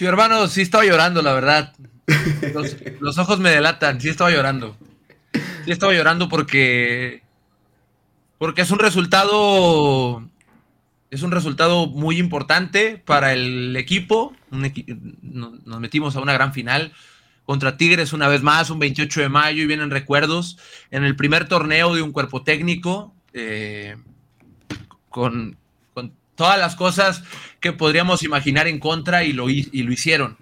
Sí, hermano, sí estaba llorando, la verdad. Los, ojos me delatan, sí estaba llorando. Sí estaba llorando porque. Porque es un resultado. Es un resultado muy importante para el equipo. nos metimos a una gran final contra Tigres una vez más, un 28 de mayo, y vienen recuerdos. En el primer torneo de un cuerpo técnico, eh, con, todas las cosas que podríamos imaginar en contra y lo, y lo hicieron.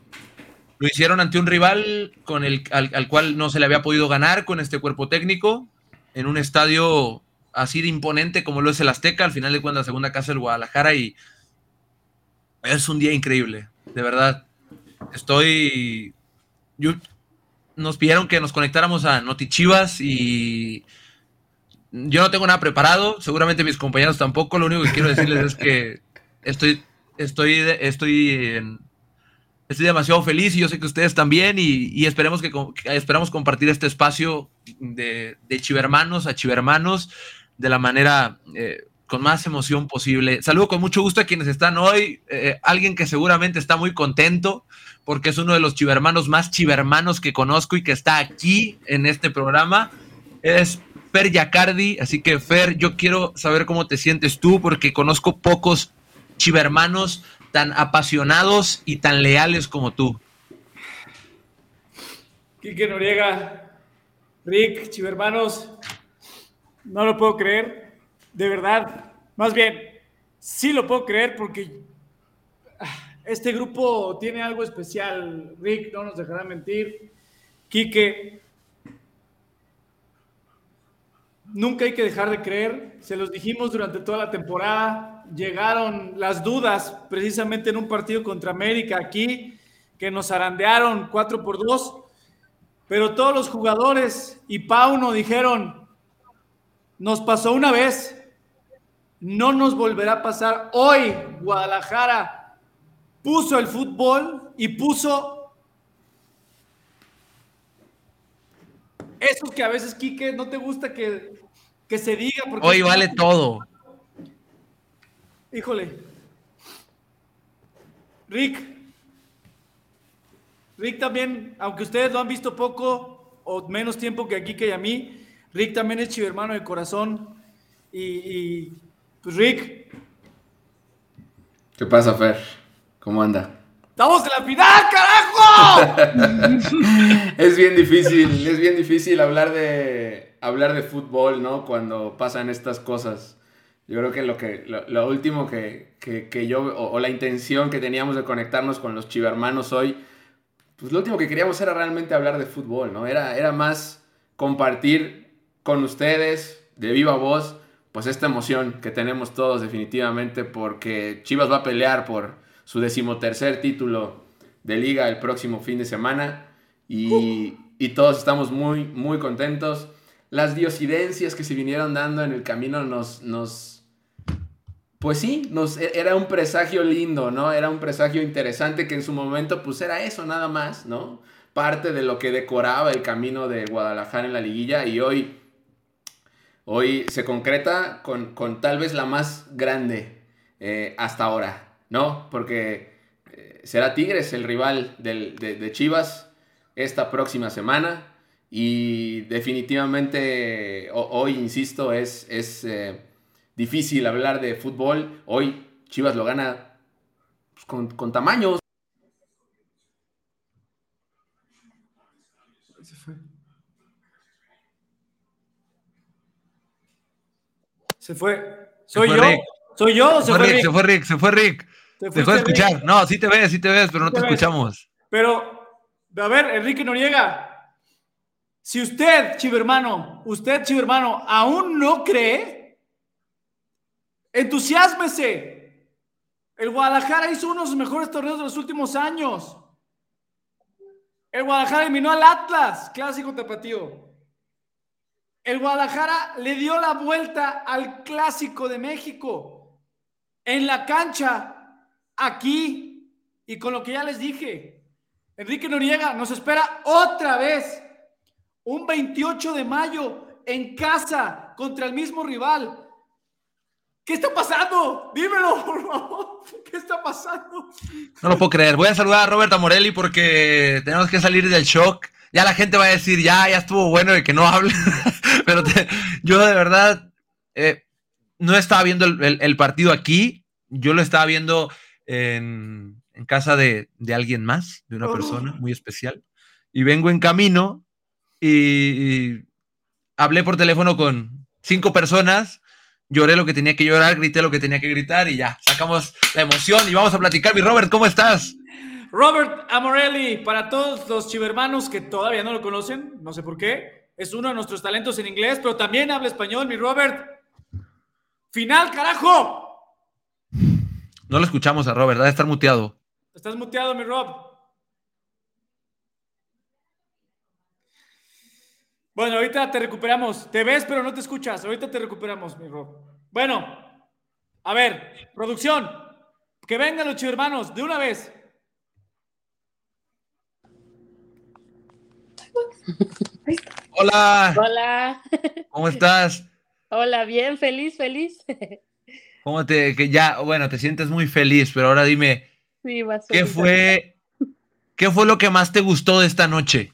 Lo hicieron ante un rival con el, al, cual no se le había podido ganar con este cuerpo técnico, en un estadio así de imponente como lo es el Azteca, al final de cuentas la segunda casa del Guadalajara y es un día increíble, de verdad. Estoy... nos pidieron que nos conectáramos a Notichivas y yo no tengo nada preparado, seguramente mis compañeros tampoco. Lo único que quiero decirles es que estoy, estoy, estoy, estoy demasiado feliz y yo sé que ustedes también y, esperemos que, esperamos compartir este espacio de, de chivermanos a chivermanos de la manera eh, con más emoción posible. Saludo con mucho gusto a quienes están hoy. Eh, alguien que seguramente está muy contento porque es uno de los chivermanos más chivermanos que conozco y que está aquí en este programa. Es Fer Yacardi. Así que, Fer, yo quiero saber cómo te sientes tú, porque conozco pocos chivermanos tan apasionados y tan leales como tú. Quique Noriega, Rick, chivermanos, no lo puedo creer, de verdad. Más bien, sí lo puedo creer porque este grupo tiene algo especial. Rick, no nos dejará mentir. Quique, nunca hay que dejar de creer, se los dijimos durante toda la temporada, llegaron las dudas precisamente en un partido contra América aquí, que nos arandearon 4 por 2, pero todos los jugadores y Pauno dijeron, nos pasó una vez, no nos volverá a pasar. Hoy. Guadalajara puso el fútbol y puso Eso que a veces, Quique, no te gusta que, se diga. Porque Hoy vale todo. Híjole. Rick. Rick también, aunque ustedes lo han visto poco o menos tiempo que aquí que a mí, Rick también es hermano de corazón. Y, y pues Rick. ¿Qué pasa, Fer? ¿Cómo anda? ¡Estamos en la final, carajo! es bien difícil, es bien difícil hablar de, hablar de fútbol, ¿no? Cuando pasan estas cosas. Yo creo que lo, que, lo, último que, yo, o, la intención que teníamos de conectarnos con los chivermanos hoy, pues lo último que queríamos era realmente hablar de fútbol, ¿no? Era, era más compartir con ustedes, de viva voz, pues esta emoción que tenemos todos definitivamente, porque Chivas va a pelear por su decimotercer título de liga el próximo fin de semana y, todos estamos muy, muy contentos. Las diosidencias que se vinieron dando en el camino nos, nos pues sí, nos, e, era un presagio lindo, ¿no? Era un presagio interesante que en su momento pues era eso nada más, ¿no? Parte de lo que decoraba el camino de Guadalajara en la liguilla y hoy, hoy se concreta con, tal vez la más grande eh, hasta ahora, ¿no? Porque eh, será Tigres el rival de, Chivas esta próxima semana y definitivamente hoy, insisto, es, es eh, difícil hablar de fútbol. Hoy Chivas lo gana pues, con, con tamaños. Se fue. Se fue. ¿Soy yo? ¿Soy yo? Se, fue Rick, Se fue Rick, se fue Rick. Dejó de escuchar. No, sí te ves, sí te ves, pero no te, escuchamos. Pero, a ver, Enrique Noriega, si usted, chivermano, usted, chivermano, aún no cree, entusiásmese. El Guadalajara hizo uno de sus mejores torneos de los últimos años. El Guadalajara eliminó al Atlas, clásico tapatío. El Guadalajara le dio la vuelta al clásico de México. En la cancha aquí y con lo que ya les dije. Enrique Noriega nos espera otra vez un 28 de mayo en casa contra el mismo rival. ¿Qué está pasando? Dímelo, por favor. ¿Qué está pasando? No lo puedo creer. Voy a saludar a Roberta Morelli porque tenemos que salir del shock. Ya la gente va a decir, ya, ya estuvo bueno de que no hable. Pero yo de verdad eh, no estaba viendo el, partido aquí. Yo lo estaba viendo en, casa de, alguien más, de una oh. persona muy especial. Y vengo en camino y hablé por teléfono con cinco personas lloré lo que tenía que llorar, grité lo que tenía que gritar y ya, sacamos la emoción y vamos a platicar. Mi Robert, ¿cómo estás? Robert Amorelli, para todos los chivermanos que todavía no lo conocen, no sé por qué, es uno de nuestros talentos en inglés, pero también habla español, mi Robert. Final, carajo. No lo escuchamos a Robert, debe estar muteado. Estás muteado, mi Rob. Bueno, ahorita te recuperamos. Te ves, pero no te escuchas. Ahorita te recuperamos, mi Rob. Bueno, a ver, producción. Que vengan los hermanos de una vez. Hola. Hola. ¿Cómo estás? Hola, bien, feliz, feliz. ¿Cómo te, que ya, bueno, te sientes muy feliz, pero ahora dime, sí, ¿qué fue, qué fue lo que más te gustó de esta noche?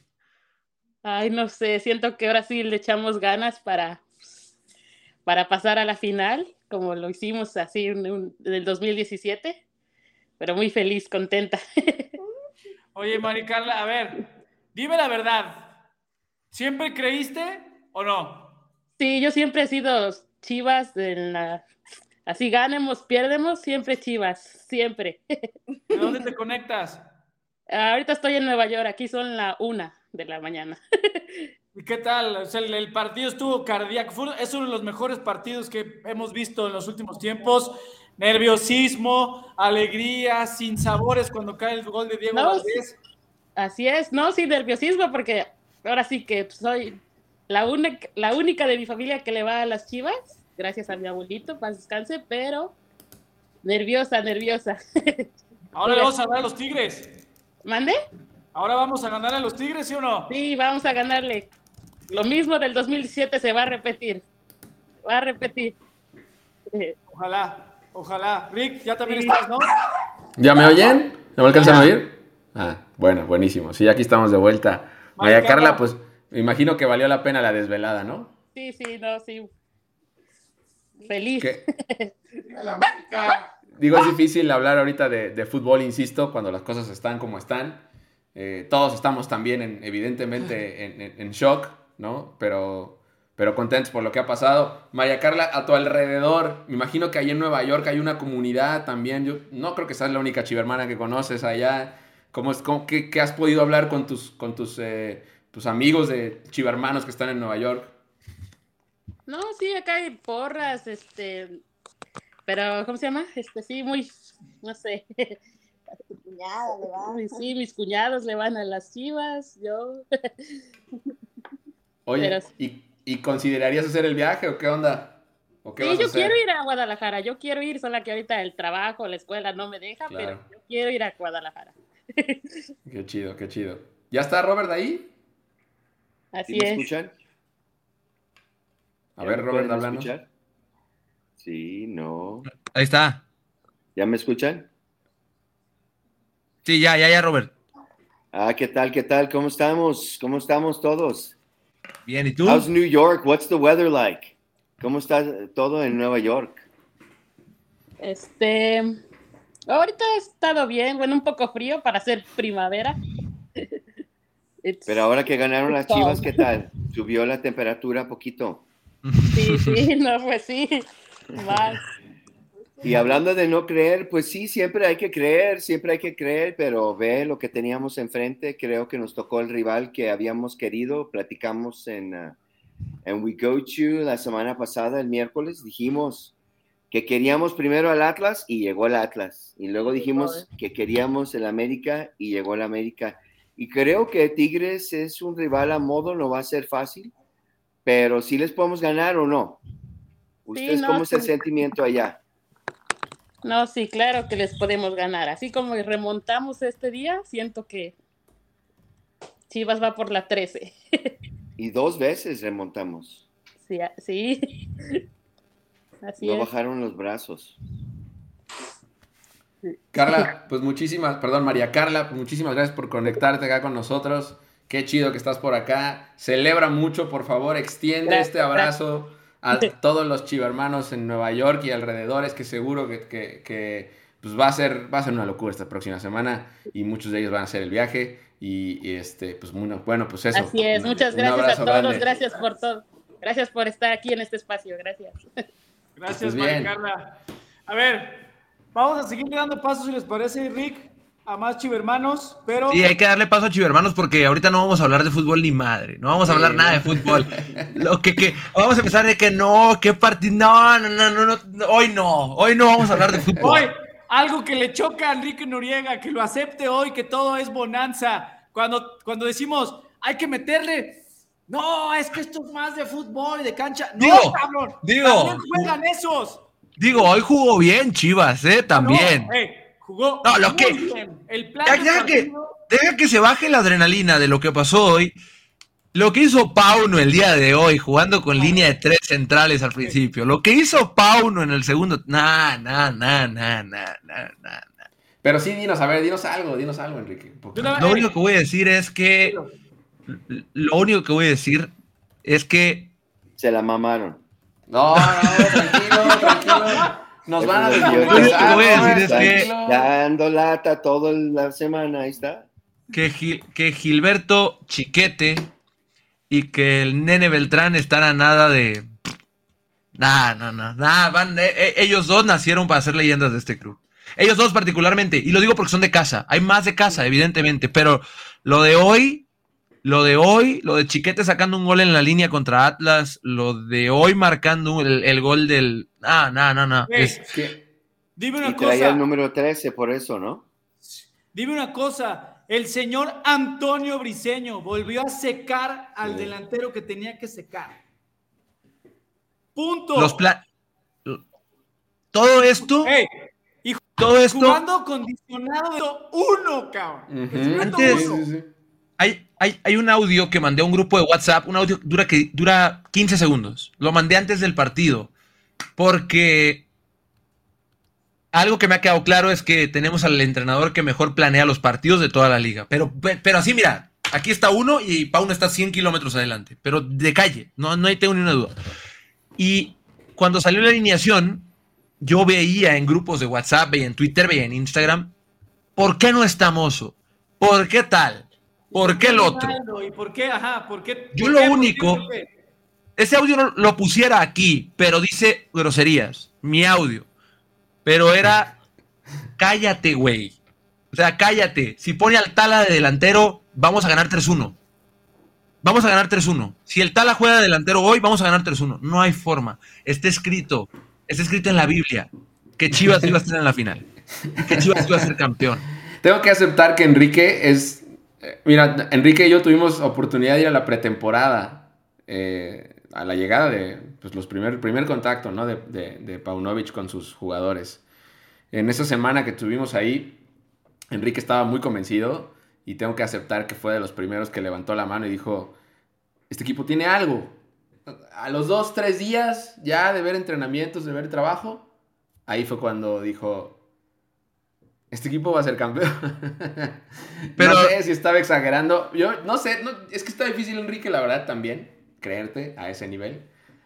Ay, no sé, siento que ahora sí le echamos ganas para, para pasar a la final, como lo hicimos así en, el 2017, pero muy feliz, contenta. Oye, Mari Carla, a ver, dime la verdad, ¿siempre creíste o no? Sí, yo siempre he sido Chivas en la... Así ganemos, pierdemos, siempre Chivas, siempre. ¿De dónde te conectas? Ahorita estoy en Nueva York, aquí son la una de la mañana. ¿Y qué tal? el, partido estuvo cardíaco. es uno de los mejores partidos que hemos visto en los últimos tiempos. Nerviosismo, alegría, sin sabores cuando cae el gol de Diego Valdés. Así es, no, sin nerviosismo, porque ahora sí que soy la, la única de mi familia que le va a las chivas, gracias a mi abuelito, para descanse, pero nerviosa, nerviosa. Ahora le vamos a dar a los Tigres. ¿Mande? Ahora vamos a ganar a los Tigres, ¿sí o no? Sí, vamos a ganarle. Lo mismo del 2017 se va a repetir. Va a repetir. Ojalá, ojalá. Rick, ya también estás, ¿no? ¿Ya me oyen? ¿Ya me alcanzan a oír? Ah, bueno, buenísimo. Sí, aquí estamos de vuelta. María Carla, pues me imagino que valió la pena la desvelada, ¿no? Sí, sí, no, sí. Feliz. Digo, es difícil hablar ahorita de, de fútbol, insisto, cuando las cosas están como están. Eh, todos estamos también, en, evidentemente, en, shock, ¿no? Pero, pero contentos por lo que ha pasado. María Carla, a tu alrededor, me imagino que ahí en Nueva York hay una comunidad también. Yo no creo que seas la única chivermana que conoces allá. ¿Cómo es, cómo, qué, has podido hablar con tus, con tus, eh, tus amigos de chivermanos que están en Nueva York? No, sí, acá hay porras, este, pero, ¿cómo se llama? Este, sí, muy, no sé, Sí, mis cuñados le van a las chivas, yo. Oye, ¿y, considerarías hacer el viaje o qué onda? sí, yo quiero ir a Guadalajara, yo quiero ir, solo que ahorita el trabajo, la escuela no me deja, pero yo quiero ir a Guadalajara. Qué chido, qué chido. ¿Ya está Robert ahí? Así ¿Me escuchan? A ver, Robert, hablando. Sí, no. Ahí está. ¿Ya me escuchan? Sí, ya, ya, ya, Robert. Ah, ¿qué tal? ¿Qué tal? ¿Cómo estamos? ¿Cómo estamos todos? Bien, ¿y tú? How's New York? What's the weather like? ¿Cómo está todo en Nueva York? Este, ahorita ha estado bien, bueno, un poco frío para ser primavera. Pero ahora que ganaron las Chivas, ¿qué tal? ¿Subió la temperatura poquito? Sí, sí, no, pues sí, más. Y hablando de no creer, pues sí, siempre hay que creer, siempre hay que creer, pero ve lo que teníamos enfrente, creo que nos tocó el rival que habíamos querido, platicamos en, uh, en We Go To la semana pasada, el miércoles, dijimos que queríamos primero al Atlas y llegó el Atlas, y luego dijimos que queríamos el América y llegó el América. Y creo que Tigres es un rival a modo, no va a ser fácil, pero sí les podemos ganar o no. ¿Ustedes cómo es el sentimiento allá? No, sí, claro que les podemos ganar. Así como remontamos este día, siento que Chivas va por la 13. y dos veces remontamos. Sí, sí. Así No es. bajaron los brazos. Carla, pues muchísimas, perdón, María Carla, pues muchísimas gracias por conectarte acá con nosotros. Qué chido que estás por acá. Celebra mucho, por favor, extiende este abrazo a todos los chivermanos en Nueva York y alrededores, que seguro que, que- que, pues va a ser va a ser una locura esta próxima semana y muchos de ellos van a hacer el viaje y, y, este pues bueno, bueno, pues eso. Así es. Muchas un gracias a abrazo todos. grande. Gracias por todo. Gracias por estar aquí en este espacio. Gracias. Gracias, estés María. Carla. A ver, vamos a seguir dando pasos, si les parece, Rick, a más chivermanos, pero Sí, hay que darle paso a Chivermanos porque ahorita no vamos a hablar de fútbol ni madre. No vamos a Sí, hablar nada de fútbol. Lo que, que vamos a empezar de que no, qué partido. No, no, no, no, no, hoy no. Hoy no vamos a hablar de fútbol. hoy algo que le choca a Enrique Noriega, que lo acepte hoy, que todo es bonanza. Cuando, cuando decimos, hay que meterle, no, es que esto es más de fútbol y de cancha. No, Digo, cabrón, digo. también juegan esos. Digo, hoy jugó bien Chivas, ¿eh? También. No, eh, jugó No, lo muy que- bien. El plan Ya, del ya que, deja que se baje la adrenalina de lo que pasó hoy. Lo que hizo Pauno el día de hoy, jugando con línea de tres centrales al principio. Lo que hizo Pauno en el segundo. Nah, nah, nah, nah, nah, nah, nah. Pero sí, dinos, a ver, dinos algo, dinos algo, Enrique. Lo único que voy a decir es que. Lo único que voy a decir es que. Se la mamaron. No, no, tranquilo, tranquilo. Nos van a desmonetizar, Lo voy a decir es que-. Dando lata toda la semana, ahí está. Que, Gil- que Gilberto Chiquete y que el nene Beltrán están a nada de. Nah, no, no, nah, van, eh, eh, ellos dos nacieron para ser leyendas de este club. Ellos dos particularmente, y lo digo porque son de casa. Hay más de casa, evidentemente, pero lo de hoy, lo de hoy, lo de Chiquete sacando un gol en la línea contra Atlas, lo de hoy marcando el, el gol del. Ah, no, no, no. Dime Y una traía cosa. el número 13 por eso, ¿no? Dime una cosa, el señor Antonio Briseño volvió a secar al delantero que tenía que secar. Punto. los pla- Todo esto, y todo esto. jugando condicionado de uno, cabrón. Antes- uno. Hay, hay, hay un audio que mandé a un grupo de WhatsApp, un audio que dura, que dura 15 segundos. Lo mandé antes del partido. Porque algo que me ha quedado claro es que tenemos al entrenador que mejor planea los partidos de toda la liga. Pero, pe- pero así, mira, aquí está uno y Pauno está 100 kilómetros adelante. Pero de calle, no, no tengo ni una duda. Y cuando salió la alineación, yo veía en grupos de WhatsApp, veía en Twitter, veía en Instagram, ¿por qué no está Mozo? ¿Por qué tal? ¿Por qué el otro? ¿Y por qué? Ajá, ¿por qué? Yo ¿Por lo único-. Ese audio lo pusiera aquí, pero dice groserías. Mi audio. Pero era. Cállate, güey. O sea, cállate. Si pone al Tala de delantero, vamos a ganar 3-1. Vamos a ganar 3-1. Si el Tala juega de delantero hoy, vamos a ganar 3-1. No hay forma. Está escrito. Está escrito en la Biblia. Que Chivas iba a estar en la final. Que Chivas iba a ser campeón. Tengo que aceptar que Enrique es. Mira, Enrique y yo tuvimos oportunidad de ir a la pretemporada. eh, a la llegada de pues, los primer, primer contacto ¿no? de, de, de Paunovic con sus jugadores. En esa semana que estuvimos ahí, Enrique estaba muy convencido y tengo que aceptar que fue de los primeros que levantó la mano y dijo: Este equipo tiene algo. A los dos, tres días ya de ver entrenamientos, de ver trabajo, ahí fue cuando dijo: Este equipo va a ser campeón. Pero- no sé si estaba exagerando. Yo no sé, no- es que está difícil, Enrique, la verdad, también, creerte a ese nivel.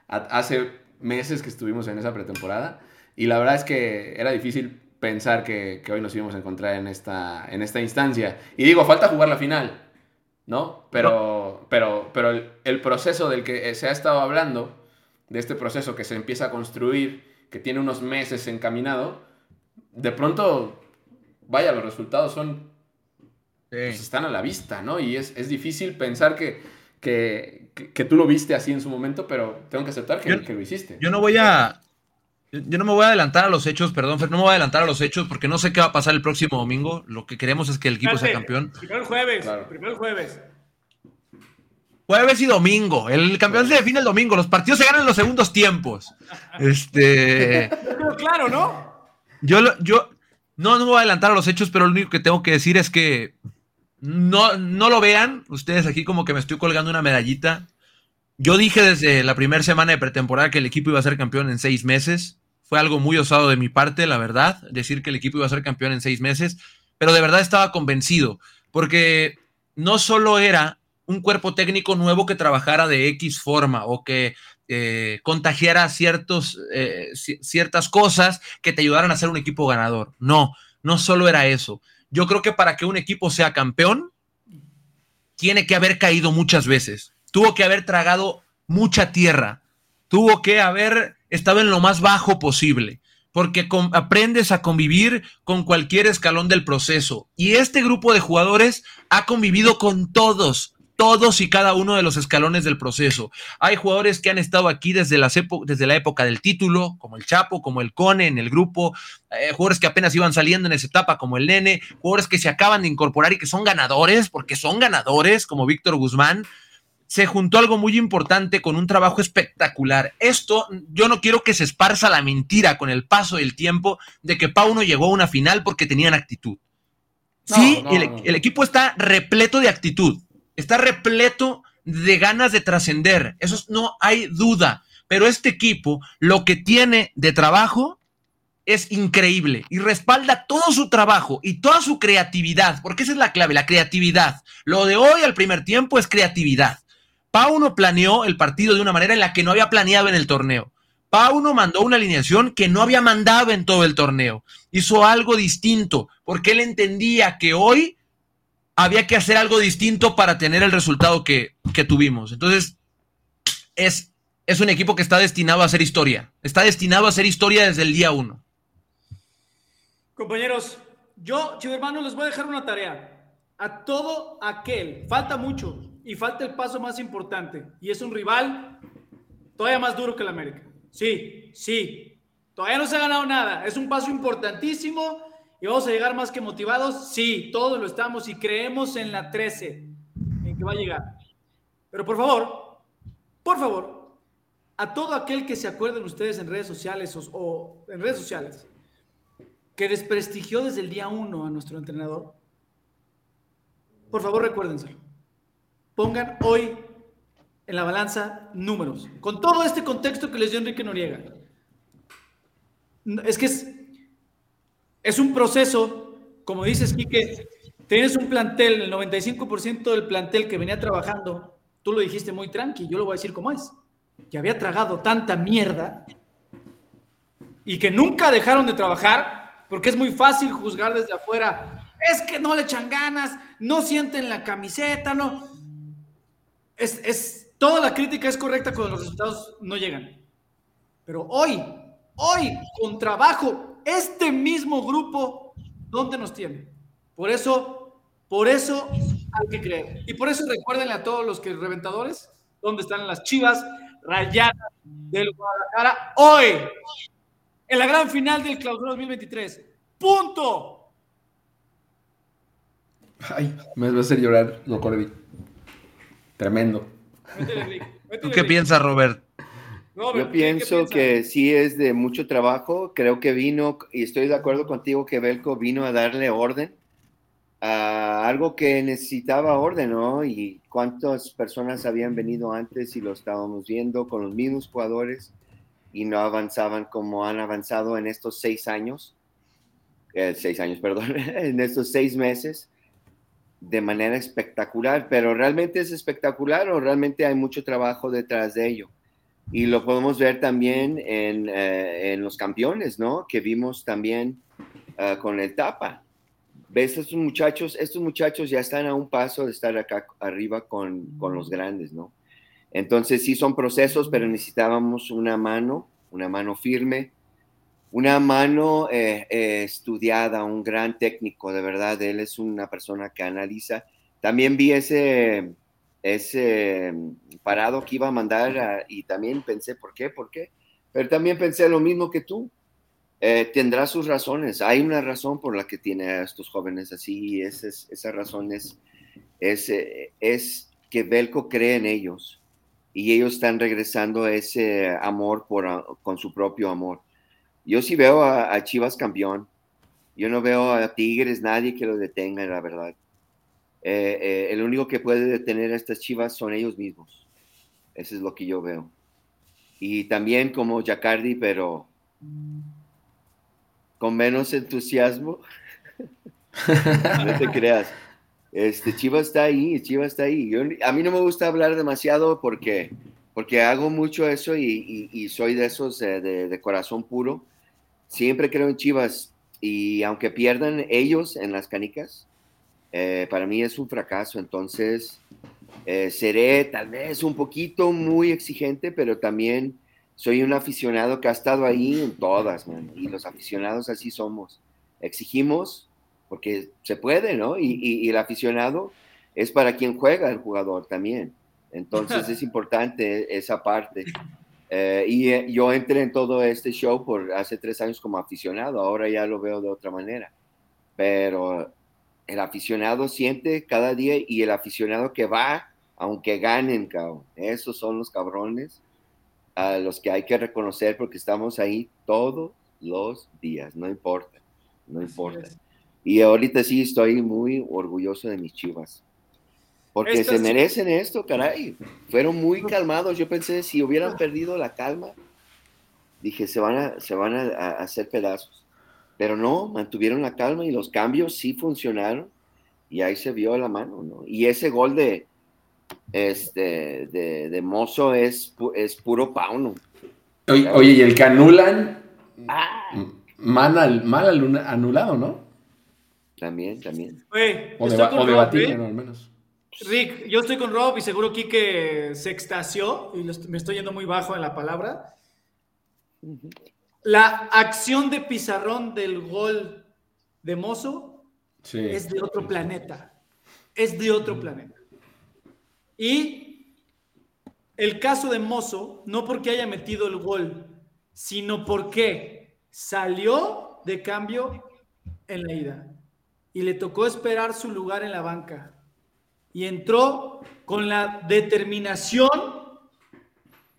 Ha- hace meses que estuvimos en esa pretemporada y la verdad es que era difícil pensar que, que hoy nos íbamos a encontrar en esta, en esta instancia. Y digo, falta jugar la final, ¿no? Pero, pero, pero el, el proceso del que se ha estado hablando, de este proceso que se empieza a construir, que tiene unos meses encaminado, de pronto, vaya, los resultados son pues, están a la vista, ¿no? Y es, es difícil pensar que, que, que- que tú lo viste así en su momento, pero tengo que aceptar que, Yo- que lo hiciste. Yo no voy a. Yo no me voy a adelantar a los hechos, perdón, Fer, no me voy a adelantar a los hechos porque no sé qué va a pasar el próximo domingo. Lo que queremos es que el equipo sea campeón. Primero el jueves, Claro. primero el jueves. Jueves y domingo. El campeón se define el domingo. Los partidos se ganan en los segundos tiempos. Este. Pero claro, ¿no? Yo, lo- yo no, no voy a adelantar a los hechos, pero lo único que tengo que decir es que no, no lo vean. Ustedes aquí como que me estoy colgando una medallita. Yo dije desde la primera semana de pretemporada que el equipo iba a ser campeón en seis meses. Fue algo muy osado de mi parte, la verdad, decir que el equipo iba a ser campeón en seis meses, pero de verdad estaba convencido, porque no solo era un cuerpo técnico nuevo que trabajara de X forma o que eh, contagiara eh, ciertas cosas que te ayudaran a ser un equipo ganador. No, no solo era eso. Yo creo que para que un equipo sea campeón, tiene que haber caído muchas veces, tuvo que haber tragado mucha tierra, tuvo que haber estado en lo más bajo posible, porque aprendes a convivir con cualquier escalón del proceso. Y este grupo de jugadores ha convivido con todos, todos y cada uno de los escalones del proceso. Hay jugadores que han estado aquí desde, las desde la época del título, como el Chapo, como el Cone en el grupo, eh, jugadores que apenas iban saliendo en esa etapa, como el Nene, jugadores que se acaban de incorporar y que son ganadores, porque son ganadores, como Víctor Guzmán. Se juntó algo muy importante con un trabajo espectacular. Esto, yo no quiero que se esparza la mentira con el paso del tiempo de que Pau no llegó a una final porque tenían actitud. sí, el equipo está repleto de actitud está repleto de ganas de trascender, eso no hay duda, pero este equipo lo que tiene de trabajo es increíble y respalda todo su trabajo y toda su creatividad, porque esa es la clave, la creatividad. Lo de hoy al primer tiempo es creatividad. Pauno planeó el partido de una manera en la que no había planeado en el torneo. Pauno mandó una alineación que no había mandado en todo el torneo. Hizo algo distinto, porque él entendía que hoy había que hacer algo distinto para tener el resultado que, tuvimos. Entonces, es, es un equipo que está destinado a hacer historia. Está destinado a hacer historia desde el día uno. Compañeros, yo, chivo hermano, les voy a dejar una tarea. A todo aquel, falta mucho y falta el paso más importante. Y es un rival todavía más duro que el América. Sí, sí. Todavía no se ha ganado nada. Es un paso importantísimo ¿Y vamos a llegar más que motivados? Sí, todos lo estamos y creemos en la 13, en que va a llegar. Pero por favor, por favor, a todo aquel que se acuerden ustedes en redes sociales o, en redes sociales, que desprestigió desde el día uno a nuestro entrenador, por favor recuérdenselo. Pongan hoy en la balanza números, con todo este contexto que les dio Enrique Noriega. Es que es, es un proceso, como dices, Quique, tienes un plantel, el 95% del plantel que venía trabajando, tú lo dijiste muy tranqui, yo lo voy a decir como es, que había tragado tanta mierda y que nunca dejaron de trabajar, porque es muy fácil juzgar desde afuera, es que no le echan ganas, no sienten la camiseta, no. Es, es, toda la crítica es correcta cuando los resultados no llegan. Pero hoy, hoy, con trabajo este mismo grupo, ¿dónde nos tiene? Por eso, por eso hay que creer. Y por eso recuérdenle a todos los que reventadores, ¿dónde están las chivas rayadas del Guadalajara hoy? En la gran final del clausura 2023. ¡Punto! Ay, me va a hacer llorar, lo Corby. Tremendo. ¿Tú qué piensas, Robert? Yo pienso que sí es de mucho trabajo. Creo que vino, y estoy de acuerdo contigo que Belco vino a darle orden a algo que necesitaba orden, ¿no? Y cuántas personas habían venido antes y lo estábamos viendo con los mismos jugadores y no avanzaban como han avanzado en estos seis años, eh, seis años, perdón, en estos seis meses de manera espectacular, pero realmente es espectacular o realmente hay mucho trabajo detrás de ello. Y lo podemos ver también en, eh, en los campeones, ¿no? Que vimos también uh, con el Tapa. Ves, estos muchachos, estos muchachos ya están a un paso de estar acá arriba con, con los grandes, ¿no? Entonces sí son procesos, pero necesitábamos una mano, una mano firme, una mano eh, eh, estudiada, un gran técnico, de verdad, él es una persona que analiza. También vi ese, ese parado que iba a mandar y también pensé, ¿por qué? ¿Por qué? Pero también pensé lo mismo que tú. Eh, tendrá sus razones. Hay una razón por la que tiene a estos jóvenes así y esa, esa razón es, es, eh, es, que Belco cree en ellos y ellos están regresando ese amor por, con su propio amor. Yo sí veo a, a Chivas campeón. Yo no veo a Tigres, nadie que lo detenga, la verdad. Eh, eh, el único que puede detener a estas chivas son ellos mismos. Eso es lo que yo veo. Y también como Jacardi, pero con menos entusiasmo. no te creas. Este, Chivas está ahí, Chivas está ahí. Yo, a mí no me gusta hablar demasiado porque, porque hago mucho eso y, y, y soy de esos de, de, de, corazón puro. Siempre creo en Chivas y aunque pierdan ellos en las canicas, eh, para mí es un fracaso. Entonces, eh, seré tal vez un poquito muy exigente, pero también soy un aficionado que ha estado ahí en todas, man, y los aficionados así somos. Exigimos porque se puede, ¿no? Y, y, y, el aficionado es para quien juega el jugador también. Entonces es importante esa parte. Eh, y eh, yo entré en todo este show por hace tres años como aficionado, ahora ya lo veo de otra manera. Pero el aficionado siente cada día y el aficionado que va, aunque ganen, cabrón, esos son los cabrones a los que hay que reconocer porque estamos ahí todos los días, no importa, no importa. Y ahorita sí estoy muy orgulloso de mis chivas. Porque se merecen esto, caray. Fueron muy calmados. Yo pensé, si hubieran perdido la calma, dije, se van a, se van a, a hacer pedazos. Pero no, mantuvieron la calma y los cambios sí funcionaron. Y ahí se vio la mano, ¿no? Y ese gol de, este, de, de Mozo es, es puro pauno. Oye, oye, y el que anulan, ah. mal, mal anulado, ¿no? También, también. Oye, o, deba o debatible, ¿no? al menos. Rick, yo estoy con Rob y seguro Kike se extasió y me estoy yendo muy bajo en la palabra. La acción de pizarrón del gol de Mozo sí, es de otro planeta. Es de otro planeta. Y el caso de Mozo, no porque haya metido el gol, sino porque salió de cambio en la ida. Y le tocó esperar su lugar en la banca. Y entró con la determinación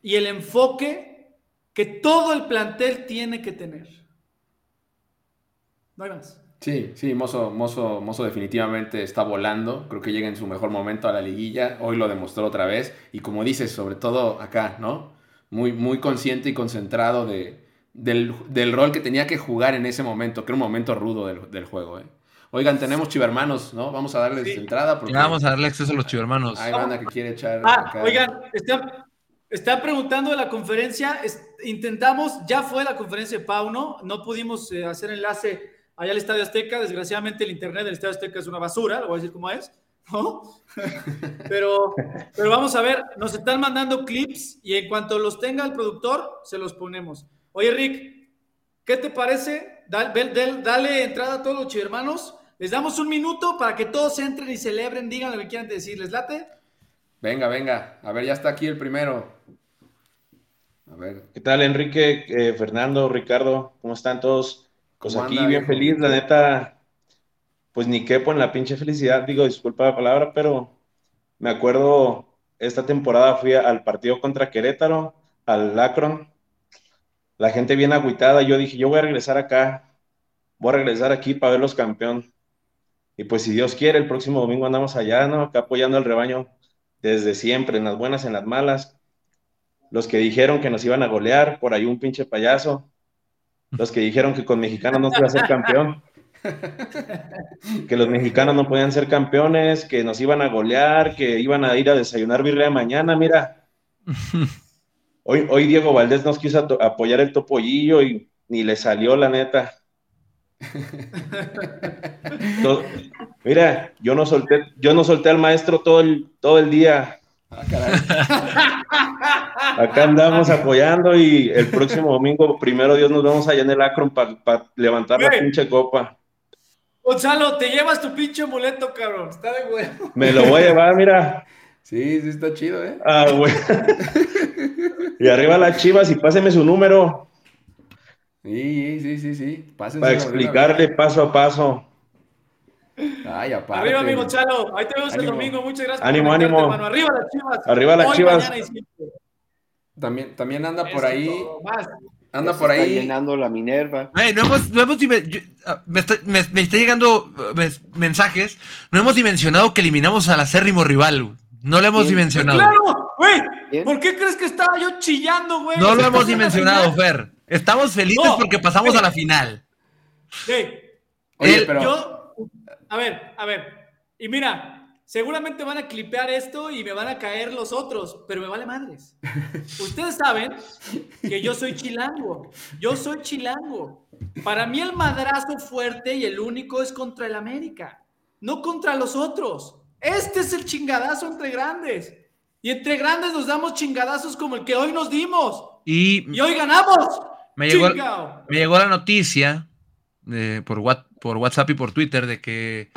y el enfoque que todo el plantel tiene que tener. No hay más. Sí, sí, Mozo, Mozo, Mozo definitivamente está volando. Creo que llega en su mejor momento a la liguilla. Hoy lo demostró otra vez. Y como dices, sobre todo acá, ¿no? Muy, muy consciente y concentrado de, del, del, rol que tenía que jugar en ese momento, que era un momento rudo del, del juego. ¿eh? Oigan, tenemos chivermanos, ¿no? Vamos a darles sí. entrada. Porque... Ya vamos a darle acceso a los chivermanos. Hay banda que quiere echar. Ah, acá. oigan, está, está, preguntando de la conferencia. Es, intentamos, ya fue la conferencia de Pauno, no pudimos eh, hacer enlace allá al Estadio Azteca. Desgraciadamente, el internet del Estadio Azteca es una basura, lo voy a decir como es. ¿no? pero, pero vamos a ver, nos están mandando clips y en cuanto los tenga el productor, se los ponemos. Oye, Rick, ¿qué te parece? Dale, dale, dale entrada a todos los chivermanos. Les damos un minuto para que todos entren y celebren, digan lo que quieran decir. ¿Les late? Venga, venga. A ver, ya está aquí el primero. A ver. ¿Qué tal, Enrique, eh, Fernando, Ricardo? ¿Cómo están todos? Pues aquí anda, bien feliz, la neta. Pues ni quepo en la pinche felicidad. Digo, disculpa la palabra, pero me acuerdo, esta temporada fui al partido contra Querétaro, al Lacron. La gente bien agüitada. Yo dije, yo voy a regresar acá. Voy a regresar aquí para verlos campeón. Y pues si Dios quiere, el próximo domingo andamos allá, ¿no? Acá apoyando al rebaño desde siempre, en las buenas, en las malas. Los que dijeron que nos iban a golear, por ahí un pinche payaso. Los que dijeron que con mexicanos no se iba a ser campeón. que los mexicanos no podían ser campeones, que nos iban a golear, que iban a ir a desayunar birria mañana, mira. Hoy, hoy Diego Valdés nos quiso apoyar el topollillo y ni le salió la neta. Mira, yo no solté, yo no solté al maestro todo el, todo el día. Ah, Acá andamos apoyando y el próximo domingo, primero Dios, nos vemos allá en el Akron para pa levantar la pinche copa. Gonzalo, te llevas tu pinche boleto, cabrón. Está de güey. Me lo voy a llevar, mira. Sí, sí está chido, ¿eh? Ah, güey. y arriba las chivas y páseme su número. Sí, sí, sí, sí. Pásense Para explicarle paso a paso. Ay, aparte. Arriba, amigo Chalo. Ahí te vemos ánimo. el domingo. Muchas gracias. Ánimo, ánimo. Arriba las chivas. Arriba las Hoy, chivas. También, también anda por Eso ahí. Anda por está ahí. llenando la Minerva. Hey, no hemos, no hemos yo- ah, me, está, me, me está llegando uh, mes- mensajes. No hemos dimensionado que eliminamos al acérrimo rival. güey. No lo hemos Sí. dimensionado. Claro, güey. ¿Por qué crees que estaba yo chillando, güey? No lo hemos dimensionado, Fer. Estamos felices porque pasamos a la final. Sí. Oye, pero... Yo, a ver, a ver. Y mira, seguramente van a clipear esto y me van a caer los otros, pero me vale madres. Ustedes saben que yo soy chilango. Yo soy chilango. Para mí el madrazo fuerte y el único es contra el América, no contra los otros. Este es el chingadazo entre grandes. Y entre grandes nos damos chingadazos como el que hoy nos dimos. Y, y hoy ganamos. Me llegó, me llegó la noticia eh, por, por WhatsApp y por Twitter de que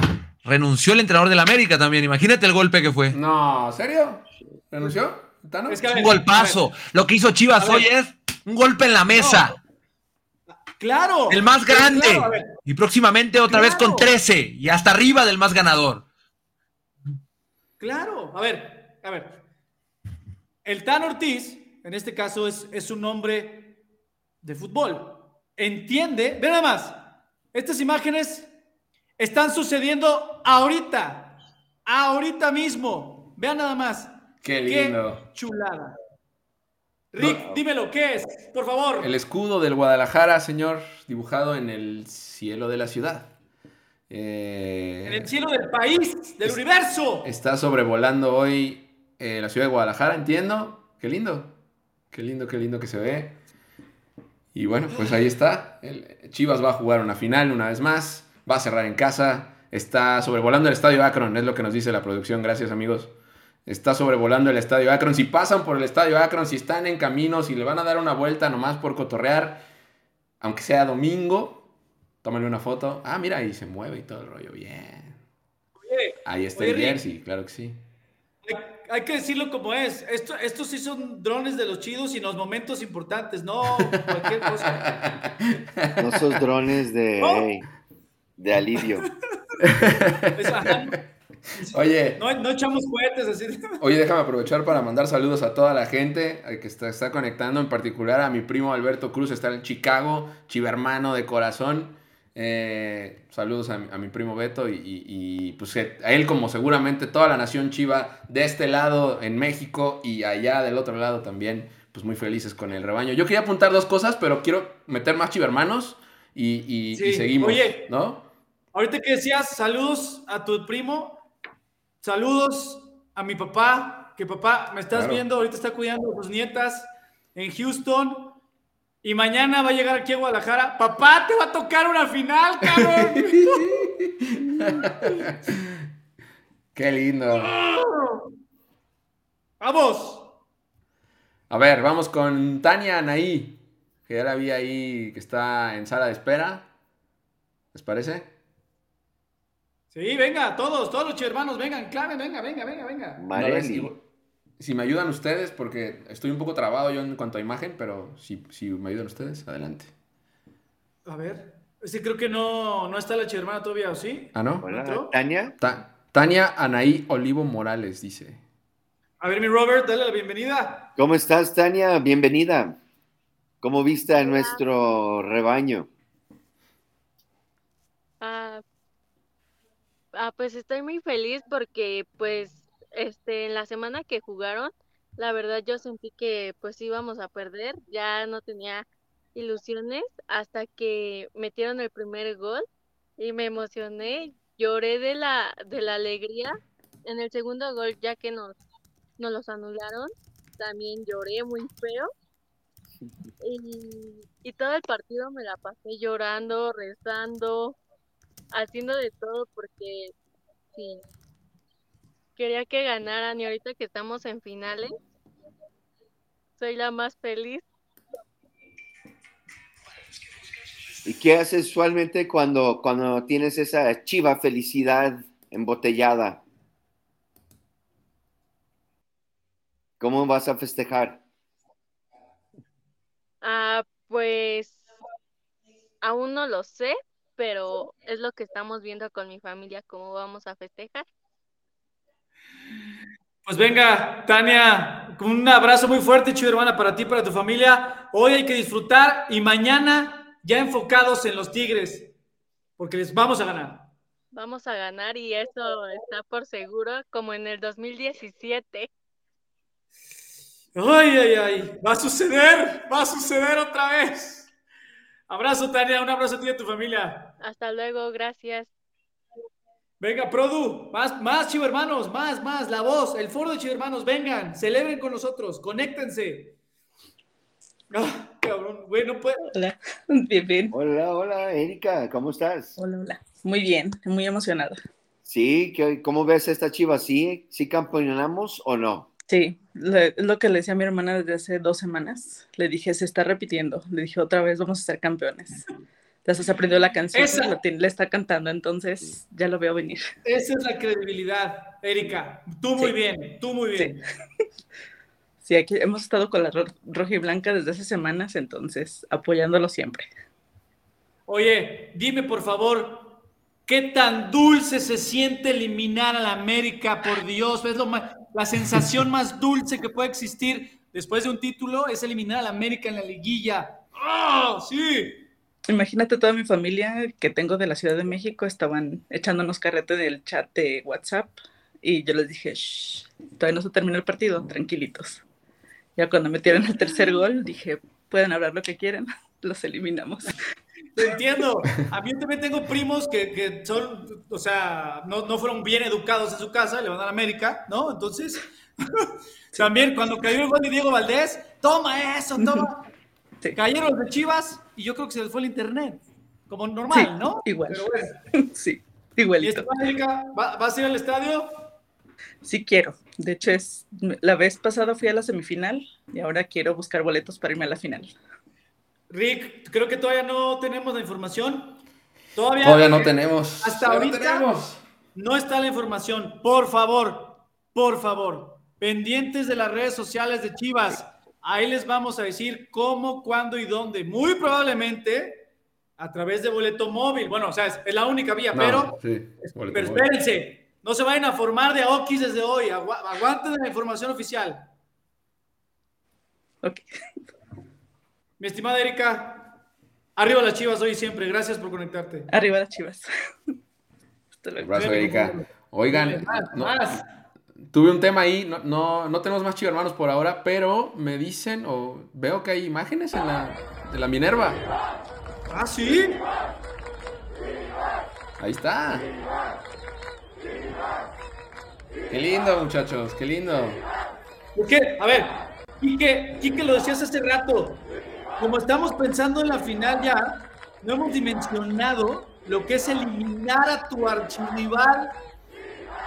renunció el entrenador del América también. Imagínate el golpe que fue. No, ¿serio? ¿Renunció? Es que, un golpazo. Lo que hizo Chivas hoy es un golpe en la mesa. Claro. El más grande. y próximamente otra vez con 13 y hasta arriba del más ganador. Claro. A ver, a ver. El Tan Ortiz, en este caso, es, es un hombre de fútbol. Entiende, ve nada más. Estas imágenes están sucediendo ahorita. Ahorita mismo. Vean nada más. Qué lindo. Qué chulada. Rick, dímelo, ¿qué es? Por favor. El escudo del Guadalajara, señor, dibujado en el cielo de la ciudad. Eh, en el cielo del país, del universo. Está sobrevolando hoy eh, la ciudad de Guadalajara, entiendo. Qué lindo. Qué lindo, qué lindo que se ve. Y bueno, pues ahí está. El Chivas va a jugar una final una vez más. Va a cerrar en casa. Está sobrevolando el estadio Akron, es lo que nos dice la producción. Gracias, amigos está sobrevolando el estadio Akron. Si pasan por el estadio Akron, si están en camino, si le van a dar una vuelta nomás por cotorrear, aunque sea domingo, tómenle una foto. Ah, mira, ahí se mueve y todo el rollo. Bien. ahí está el jersey, claro que sí. Hay, que decirlo como es. Esto, estos sí son drones de los chidos y en los momentos importantes, no cualquier cosa. No son drones de, de alivio. Oye. No, echamos cohetes así. Oye, déjame aprovechar para mandar saludos a toda la gente que está, está conectando, en particular a mi primo Alberto Cruz, está en Chicago, chivermano de corazón. Eh, saludos a, mi primo Beto y, pues a él como seguramente toda la nación chiva de este lado en México y allá del otro lado también, pues muy felices con el rebaño. Yo quería apuntar dos cosas, pero quiero meter más chivermanos y, y seguimos. Oye, ¿no? Ahorita que decías saludos a tu primo, Saludos a mi papá, que papá, me estás viendo, ahorita está cuidando a tus nietas en Houston. Y mañana va a llegar aquí a Guadalajara. Papá, te va a tocar una final, cabrón. Qué lindo. Vamos. A ver, vamos con Tania Anaí, que ya la vi ahí, que está en sala de espera. ¿Les parece? Sí, venga, todos, todos los hermanos, vengan, clave, venga, venga, venga, venga. Si, me ayudan ustedes, porque estoy un poco trabado yo en cuanto a imagen, pero si, si me ayudan ustedes, adelante. A ver, sí, creo que no, no está la hermana todavía, ¿o sí? Ah, ¿no? Tania. Tania Anaí Olivo Morales, dice. A ver, mi Robert, dale la bienvenida. ¿Cómo estás, Tania? Bienvenida. ¿Cómo viste a nuestro rebaño? Ah, Ah, pues estoy muy feliz porque pues este en la semana que jugaron, la verdad yo sentí que pues íbamos a perder, ya no tenía ilusiones hasta que metieron el primer gol y me emocioné, lloré de la de la alegría. En el segundo gol ya que nos nos los anularon, también lloré muy feo. Y, y todo el partido me la pasé llorando, rezando, haciendo de todo porque sí quería que ganaran y ahorita que estamos en finales soy la más feliz. ¿Y qué haces usualmente cuando, cuando tienes esa chiva felicidad embotellada? ¿Cómo vas a festejar? Ah, pues aún no lo sé, pero es lo que estamos viendo con mi familia, cómo vamos a festejar. Pues venga, Tania, un abrazo muy fuerte, chido hermana, para ti, para tu familia. Hoy hay que disfrutar y mañana ya enfocados en los Tigres, porque les vamos a ganar. Vamos a ganar y eso está por seguro, como en el 2017. Ay, ay, ay. Va a suceder. Va a suceder otra vez. Abrazo, Tania. Un abrazo a ti y a tu familia. Hasta luego, gracias. Venga, Produ, más, más Chivo Hermanos, más, más, la voz, el foro de Chivo Hermanos, vengan, celebren con nosotros, conéctense. Ah, cabrón, güey, no puedo. Hola, bien, bien. Hola, hola, Erika, ¿cómo estás? Hola, hola. Muy bien, muy emocionada. Sí, ¿cómo ves esta chiva? ¿Sí, sí campeonamos o no? Sí, es lo que le decía a mi hermana desde hace dos semanas. Le dije, se está repitiendo. Le dije, otra vez vamos a ser campeones. Ya se aprendió la canción, le está cantando, entonces ya lo veo venir. Esa es la credibilidad, Erika. Tú muy bien, tú muy bien. Sí. aquí hemos estado con la roja y blanca desde hace semanas, entonces apoyándolo siempre. Oye, dime por favor, ¿qué tan dulce se siente eliminar a la América? Por Dios, es lo la sensación más dulce que puede existir después de un título es eliminar a la América en la liguilla. ¡Oh, sí! Imagínate toda mi familia que tengo de la Ciudad de México estaban echándonos carrete del chat de WhatsApp y yo les dije, Shh, todavía no se terminó el partido, tranquilitos. Ya cuando metieron el tercer gol dije, pueden hablar lo que quieran, los eliminamos. Te entiendo. A mí también tengo primos que, que son, o sea, no, no, fueron bien educados en su casa, le van a la América, ¿no? Entonces, también cuando cayó el gol de Diego Valdés, toma eso, toma. Cayeron los de Chivas y yo creo que se les fue el internet. Como normal, ¿no? Igual. Sí, igualito. ¿Y ¿va, ¿Vas a ir al estadio? Sí quiero. De hecho, es, la vez pasada fui a la semifinal y ahora quiero buscar boletos para irme a la final. Rick, creo que todavía no tenemos la información. Todavía, todavía no tenemos. Hasta ahorita no está la información. Por favor, por favor, pendientes de las redes sociales de Chivas. Ahí les vamos a decir cómo, cuándo y dónde. Muy probablemente a través de boleto móvil. Bueno, o sea, es, la única vía, pero, pero espérense, no se vayan a formar de Okis desde hoy. aguanten la información oficial. Ok. Mi estimada Erika, arriba las chivas hoy y siempre. Gracias por conectarte. Arriba las chivas. Hasta luego. Erika. Oigan, más tuve un tema ahí, no, no, no tenemos más hermanos por ahora, pero me dicen o veo que hay imágenes en la, de la Minerva. Ah, sí. Ahí está. Qué lindo, muchachos, qué lindo. ¿Por qué? A ver, Quique, Quique lo decías hace rato. Como estamos pensando en la final ya, no hemos dimensionado lo que es eliminar a tu archirival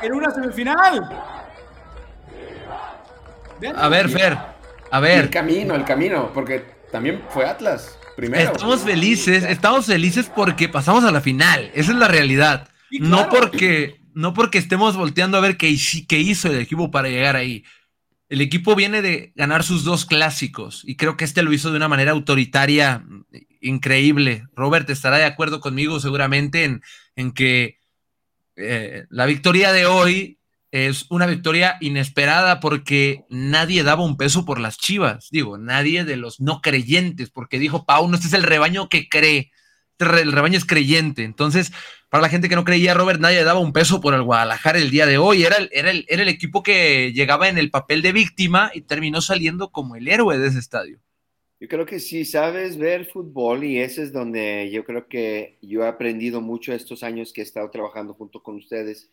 en una semifinal. A ver, Fer, a ver. El camino, el camino, porque también fue Atlas primero. Estamos felices, estamos felices porque pasamos a la final, esa es la realidad. No porque no porque estemos volteando a ver qué, qué hizo el equipo para llegar ahí. El equipo viene de ganar sus dos clásicos y creo que este lo hizo de una manera autoritaria increíble. Robert estará de acuerdo conmigo seguramente en, en que eh, la victoria de hoy es una victoria inesperada porque nadie daba un peso por las chivas, digo, nadie de los no creyentes, porque dijo Pau, no, este es el rebaño que cree, este el rebaño es creyente. Entonces, para la gente que no creía, Robert, nadie daba un peso por el Guadalajara el día de hoy, era el, era el, era el equipo que llegaba en el papel de víctima y terminó saliendo como el héroe de ese estadio. Yo creo que sí sabes ver fútbol y ese es donde yo creo que yo he aprendido mucho estos años que he estado trabajando junto con ustedes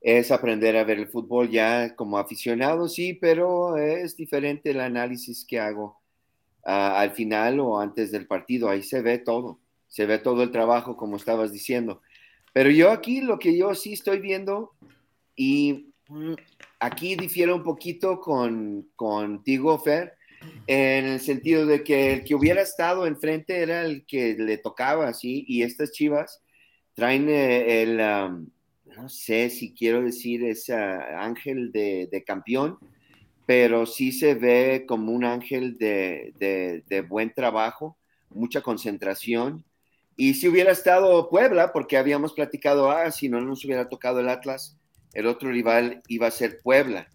es aprender a ver el fútbol ya como aficionado, sí, pero es diferente el análisis que hago ah, al final o antes del partido. Ahí se ve todo, se ve todo el trabajo, como estabas diciendo. Pero yo aquí lo que yo sí estoy viendo, y aquí difiero un poquito con contigo, Fer, en el sentido de que el que hubiera estado enfrente era el que le tocaba, ¿sí? Y estas chivas traen eh, el no sé si quiero decir ese ángel de, campeón, pero sí se ve como un ángel de, buen trabajo, mucha concentración. Y si hubiera estado Puebla, porque habíamos platicado, ah, si no nos hubiera tocado el Atlas, el otro rival iba a ser Puebla.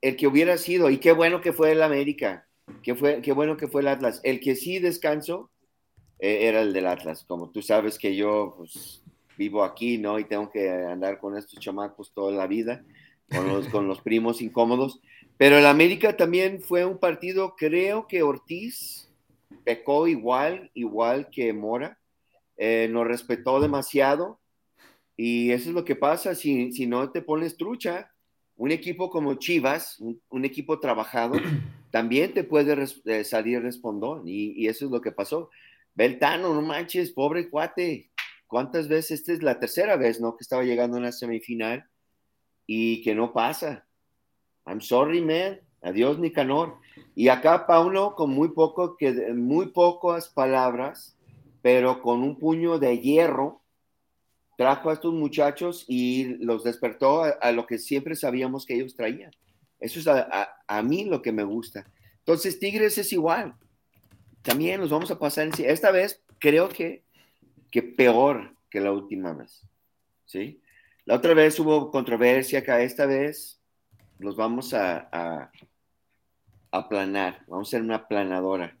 El que hubiera sido, y qué bueno que fue el América, qué, fue, qué bueno que fue el Atlas. El que sí descansó eh, era el del Atlas. Como tú sabes que yo, pues, vivo aquí, ¿no? Y tengo que andar con estos chamacos toda la vida, con los, con los primos incómodos. Pero el América también fue un partido, creo que Ortiz pecó igual, igual que Mora, eh, nos respetó demasiado y eso es lo que pasa si, si no te pones trucha. Un equipo como Chivas, un, equipo trabajado, también te puede eh, salir respondón y, y, eso es lo que pasó. Beltano, no manches, pobre cuate. ¿Cuántas veces? Esta es la tercera vez, ¿no? Que estaba llegando a una semifinal y que no pasa. I'm sorry, man. Adiós, Nicanor. Y acá Paulo, con muy, poco, que, muy pocas palabras, pero con un puño de hierro, trajo a estos muchachos y los despertó a, lo que siempre sabíamos que ellos traían. Eso es a, mí lo que me gusta. Entonces, Tigres es igual. También nos vamos a pasar en Esta vez creo que, que peor que la última vez. ¿Sí? La otra vez hubo controversia acá. Esta vez los vamos a, a aplanar. Vamos a ser una aplanadora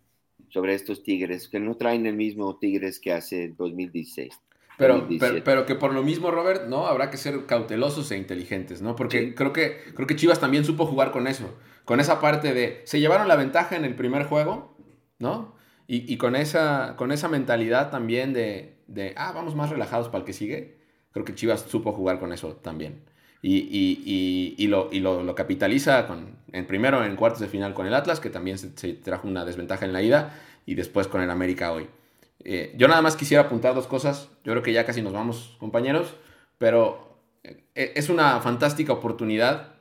sobre estos Tigres, que no traen el mismo Tigres que hace 2016. Pero, pero, que por lo mismo, Robert, ¿no? Habrá que ser cautelosos e inteligentes, ¿no? Porque creo, que, creo que Chivas también supo jugar con eso. Con esa parte de. Se llevaron la ventaja en el primer juego, ¿no? Y, con, esa, con esa mentalidad también de, de, ah, vamos más relajados para el que sigue. Creo que Chivas supo jugar con eso también. Y, y, y lo, lo, capitaliza con, en primero en cuartos de final con el Atlas, que también se, se trajo una desventaja en la ida, y después con el América hoy. Eh, yo nada más quisiera apuntar dos cosas. Yo creo que ya casi nos vamos, compañeros. Pero eh, es una fantástica oportunidad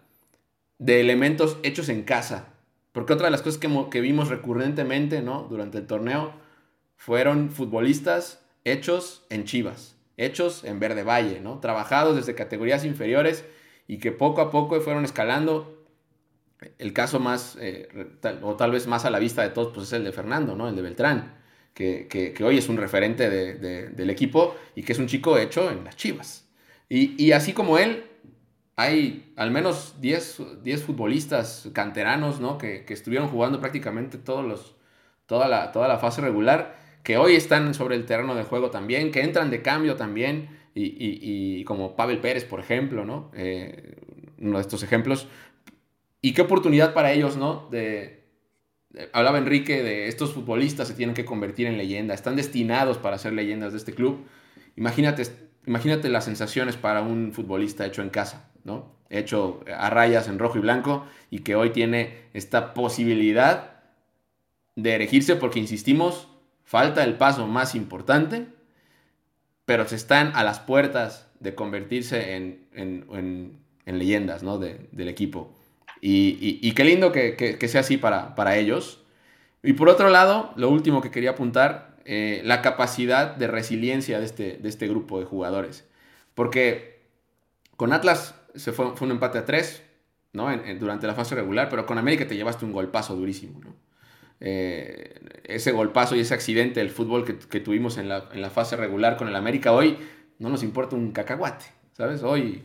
de elementos hechos en casa. Porque otra de las cosas que, que vimos recurrentemente ¿no? durante el torneo fueron futbolistas hechos en Chivas, hechos en Verde Valle, ¿no? trabajados desde categorías inferiores y que poco a poco fueron escalando. El caso más, eh, o tal vez más a la vista de todos, pues es el de Fernando, ¿no? el de Beltrán que, hoy es un referente del equipo y que es un chico hecho en las chivas. Y, así como él, hay al menos 10, 10 futbolistas canteranos ¿no? que, estuvieron jugando prácticamente todos los, toda, la, toda la fase regular, que hoy están sobre el terreno de juego también, que entran de cambio también, y, como Pavel Pérez, por ejemplo, ¿no? Eh, uno de estos ejemplos. Y qué oportunidad para ellos, ¿no? De, hablaba Enrique de estos futbolistas se tienen que convertir en leyenda, están destinados para ser leyendas de este club. Imagínate, imagínate las sensaciones para un futbolista hecho en casa, ¿no? Hecho a rayas en rojo y blanco y que hoy tiene esta posibilidad de erigirse porque, insistimos, falta el paso más importante, pero se están a las puertas de convertirse en, leyendas ¿no? del equipo. Y, qué lindo que, sea así para, para, ellos. Y por otro lado, lo último que quería apuntar, eh, la capacidad de resiliencia de este, de este grupo de jugadores. Porque con Atlas se fue, fue un empate a tres ¿no? durante la fase regular, pero con América te llevaste un golpazo durísimo. ¿no? Eh, ese golpazo y ese accidente del fútbol que, tuvimos en la, en la, fase regular con el América hoy no nos importa un cacahuate, ¿sabes? Hoy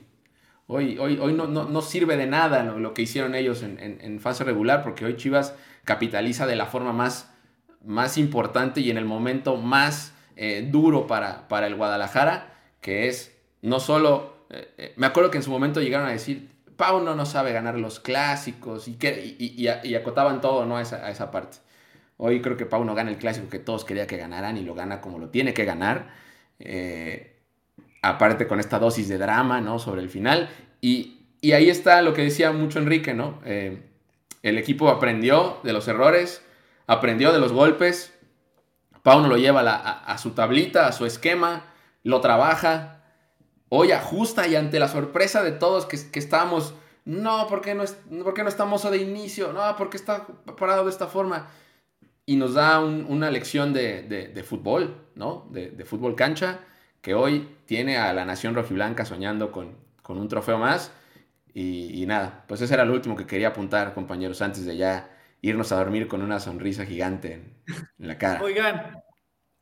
Hoy, hoy, hoy no, no, sirve de nada lo, que hicieron ellos en, fase regular, porque hoy Chivas capitaliza de la forma más, más importante y en el momento más eh, duro para, para el Guadalajara, que es no solo, eh, me acuerdo que en su momento llegaron a decir, Pau no, no sabe ganar los clásicos y, que, y, acotaban todo ¿no? a, esa, a esa parte. Hoy creo que Pau no gana el clásico que todos querían que ganaran y lo gana como lo tiene que ganar. Eh, aparte con esta dosis de drama, ¿no? Sobre el final. Y, ahí está lo que decía mucho Enrique, ¿no? Eh, el equipo aprendió de los errores, aprendió de los golpes. Pauno lo lleva a, su tablita, a su esquema, lo trabaja. Hoy ajusta y ante la sorpresa de todos que, que estábamos, no, ¿por qué no, es, ¿por no estamos de inicio? No, ¿por qué está parado de esta forma? Y nos da una lección de, fútbol, ¿no? de fútbol cancha que hoy tiene a la nación rojiblanca soñando con, un trofeo más. Y, nada, pues ese era lo último que quería apuntar, compañeros, antes de ya irnos a dormir con una sonrisa gigante en, la cara. Oigan,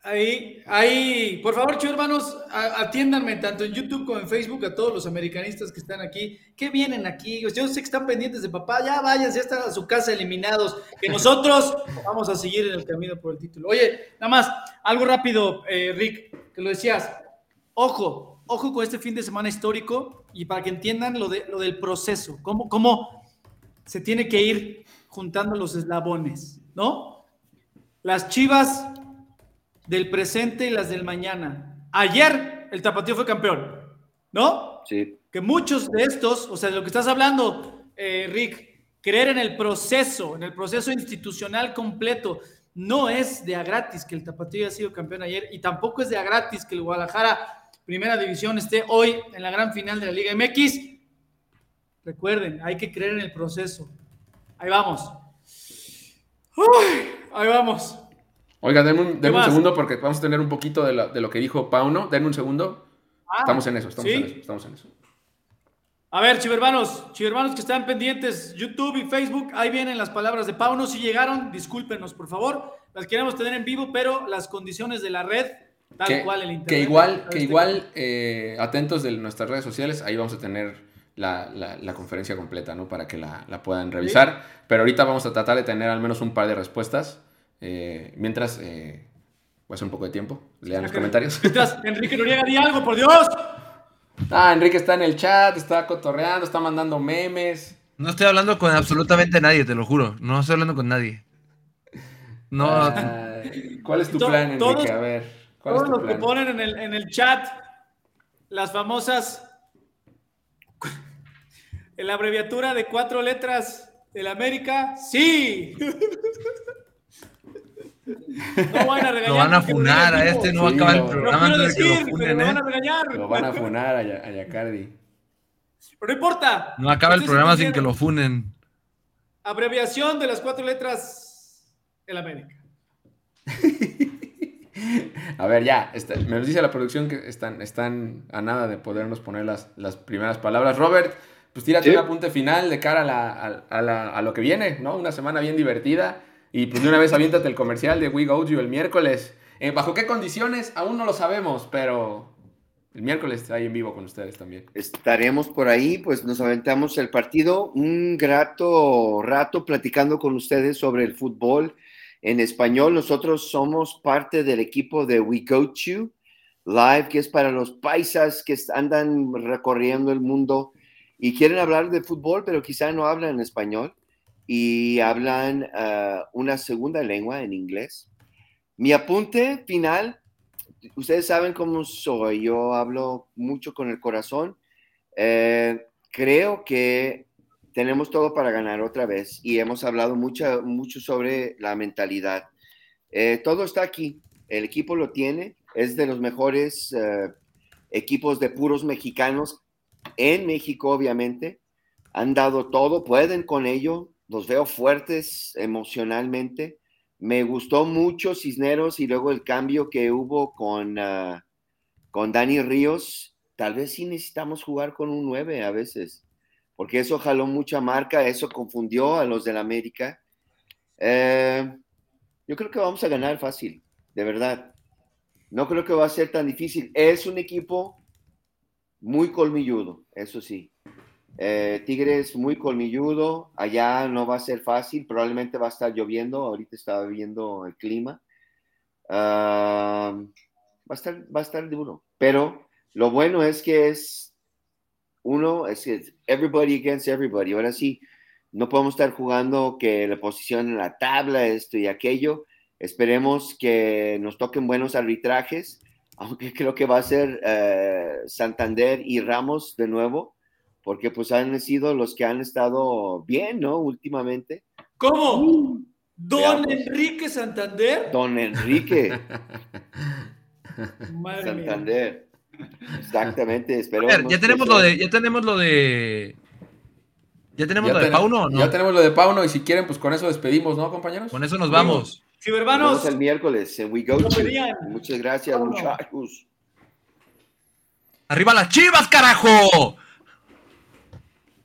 ahí, ahí, por favor, chicos hermanos, atiéndanme tanto en YouTube como en Facebook a todos los americanistas que están aquí. ¿Qué vienen aquí? Yo sé que están pendientes de papá, ya váyanse, ya están a su casa eliminados, que nosotros vamos a seguir en el camino por el título. Oye, nada más, algo rápido, eh, Rick, que lo decías, Ojo, ojo con este fin de semana histórico y para que entiendan lo, de, lo del proceso, cómo, cómo se tiene que ir juntando los eslabones, ¿no? Las chivas del presente y las del mañana. Ayer el Tapatío fue campeón, ¿no? Sí. Que muchos de estos, o sea, de lo que estás hablando, eh, Rick, creer en el proceso, en el proceso institucional completo, no es de a gratis que el Tapatío haya sido campeón ayer y tampoco es de a gratis que el Guadalajara, primera división, esté hoy en la gran final de la Liga MX. Recuerden, hay que creer en el proceso. Ahí vamos. Uy, ahí vamos. Oiga, denme un, denme un segundo porque vamos a tener un poquito de, la- de lo que dijo Pauno. Denme un segundo. Ah, estamos en eso, estamos ¿sí? en eso, estamos en eso. A ver, chivermanos, chivermanos que están pendientes, YouTube y Facebook, ahí vienen las palabras de Pauno. Si llegaron, discúlpenos, por favor. Las queremos tener en vivo, pero las condiciones de la red, tal que, cual el internet. que igual, que este- igual eh, atentos de nuestras redes sociales, ahí vamos a tener la, la- la conferencia completa, ¿no? Para que la, la puedan revisar. Pero ahorita vamos a tratar de tener al menos un par de respuestas. Eh, mientras, eh, voy a hacer un poco de tiempo. Lean los comentarios. Mientras, Enrique Noriega, di algo, por Dios. Ah, Enrique está en el chat, está cotorreando, está mandando memes. No estoy hablando con absolutamente nadie, te lo juro. No estoy hablando con nadie. No, Ay, ¿Cuál es tu To- plan, Enrique? todos- a ver, ¿cuál es Todos tu los que ponen en el, en el chat las famosas, en la abreviatura de cuatro letras del América, sí. No van a regañar. lo van a lo funar a este, no va a acabar el lo- Lo programa quiero antes de que decir, lo pero funen, me van a ¿eh? regañar. Lo van a funar a, Ya- a Yacardi. Pero no importa. No acaba el programa sin que lo funen. Abreviación de las cuatro letras el América. A ver, ya, está- me dice la producción que están, están a nada de podernos poner las, las primeras palabras. Robert, pues tírate Sí. un apunte final de cara a, la- a- a la- a lo que viene, ¿no? Una semana bien divertida. Y pues de una vez aviéntate el comercial de We Go You el miércoles. Eh, ¿Bajo qué condiciones? Aún no lo sabemos, pero el miércoles ahí en vivo con ustedes también. Estaremos por ahí, pues nos aventamos el partido. Un grato rato platicando con ustedes sobre el fútbol en español. Nosotros somos parte del equipo de We Coach You Live, que es para los paisas que andan recorriendo el mundo y quieren hablar de fútbol, pero quizá no hablan español y hablan ah, una segunda lengua en inglés. Mi apunte final ustedes saben cómo soy, yo hablo mucho con el corazón. Eh, creo que tenemos todo para ganar otra vez y hemos hablado mucho, mucho sobre la mentalidad. Eh, todo está aquí, el equipo lo tiene, es de los mejores eh, equipos de puros mexicanos en México, obviamente. Han dado todo, pueden con ello, los veo fuertes emocionalmente. Me gustó mucho Cisneros y luego el cambio que hubo con, ah, con Dani Ríos. Tal vez sí necesitamos jugar con un 9 a veces, porque eso jaló mucha marca, eso confundió a los del América. Eh, yo creo que vamos a ganar fácil, de verdad. No creo que va a ser tan difícil. Es un equipo muy colmilludo, eso sí. Eh, Tigres muy colmilludo, allá no va a ser fácil, probablemente va a estar lloviendo, ahorita estaba viendo el clima. Ah, va, a estar, va a estar duro, pero lo bueno es que es uno, es que everybody against everybody. Ahora sí, no podemos estar jugando que la posición en la tabla, esto y aquello. Esperemos que nos toquen buenos arbitrajes, aunque creo que va a ser eh, Santander y Ramos de nuevo porque pues han sido los que han estado bien, ¿no? Últimamente. ¿Cómo? ¿Don Veamos. Enrique Santander? Don Enrique Madre mía. Santander. Exactamente, A espero. ver, ya tenemos lo de, ya tenemos lo de. ¿Ya tenemos lo de Pauno no? ya tenemos lo de Pauno y si quieren, pues con eso despedimos, ¿no, compañeros? Con eso nos vamos. Cibermanos, el miércoles en We Go. Muchas gracias, Vámonos. muchachos. ¡Arriba las chivas, carajo!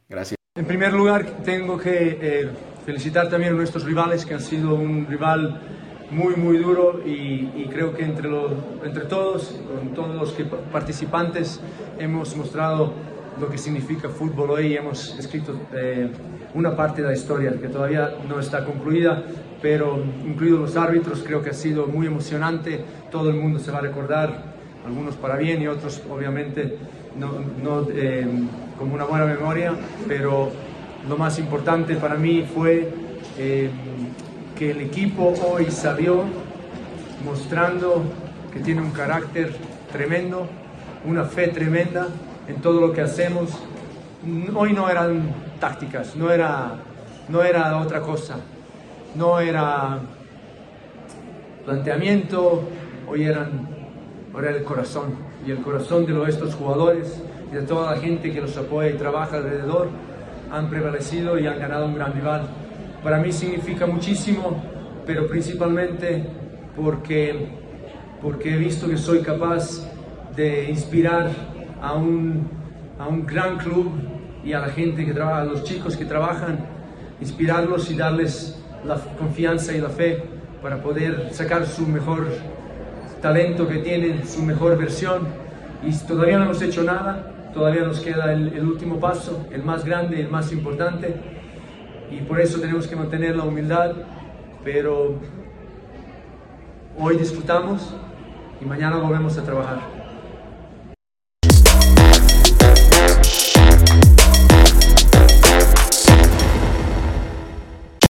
Gracias. En primer lugar, tengo que eh, felicitar también a nuestros rivales, que han sido un rival muy, muy duro y, y creo que entre, los, entre todos, con todos los que, participantes, hemos mostrado lo que significa fútbol hoy hemos escrito eh, una parte de la historia que todavía no está concluida, pero incluidos los árbitros, creo que ha sido muy emocionante, todo el mundo se va a recordar, algunos para bien y otros obviamente no, no, eh, con una buena memoria, pero lo más importante para mí fue eh, que el equipo hoy salió mostrando que tiene un carácter tremendo, una fe tremenda en todo lo que hacemos. Hoy no eran tácticas, no era, no era otra cosa, no era planteamiento, hoy eran, era el corazón el corazón de estos jugadores y de toda la gente que los apoya y trabaja alrededor han prevalecido y han ganado un gran rival. Para mí significa muchísimo, pero principalmente porque, porque he visto que soy capaz de inspirar a un, a un gran club y a la gente que trabaja, a los chicos que trabajan, inspirarlos y darles la confianza y la fe para poder sacar su mejor talento que tienen, su mejor versión. Y todavía no hemos hecho nada, todavía nos queda el, último paso, el más grande, el más importante, y por eso tenemos que mantener la humildad, pero hoy disfrutamos y mañana volvemos a trabajar.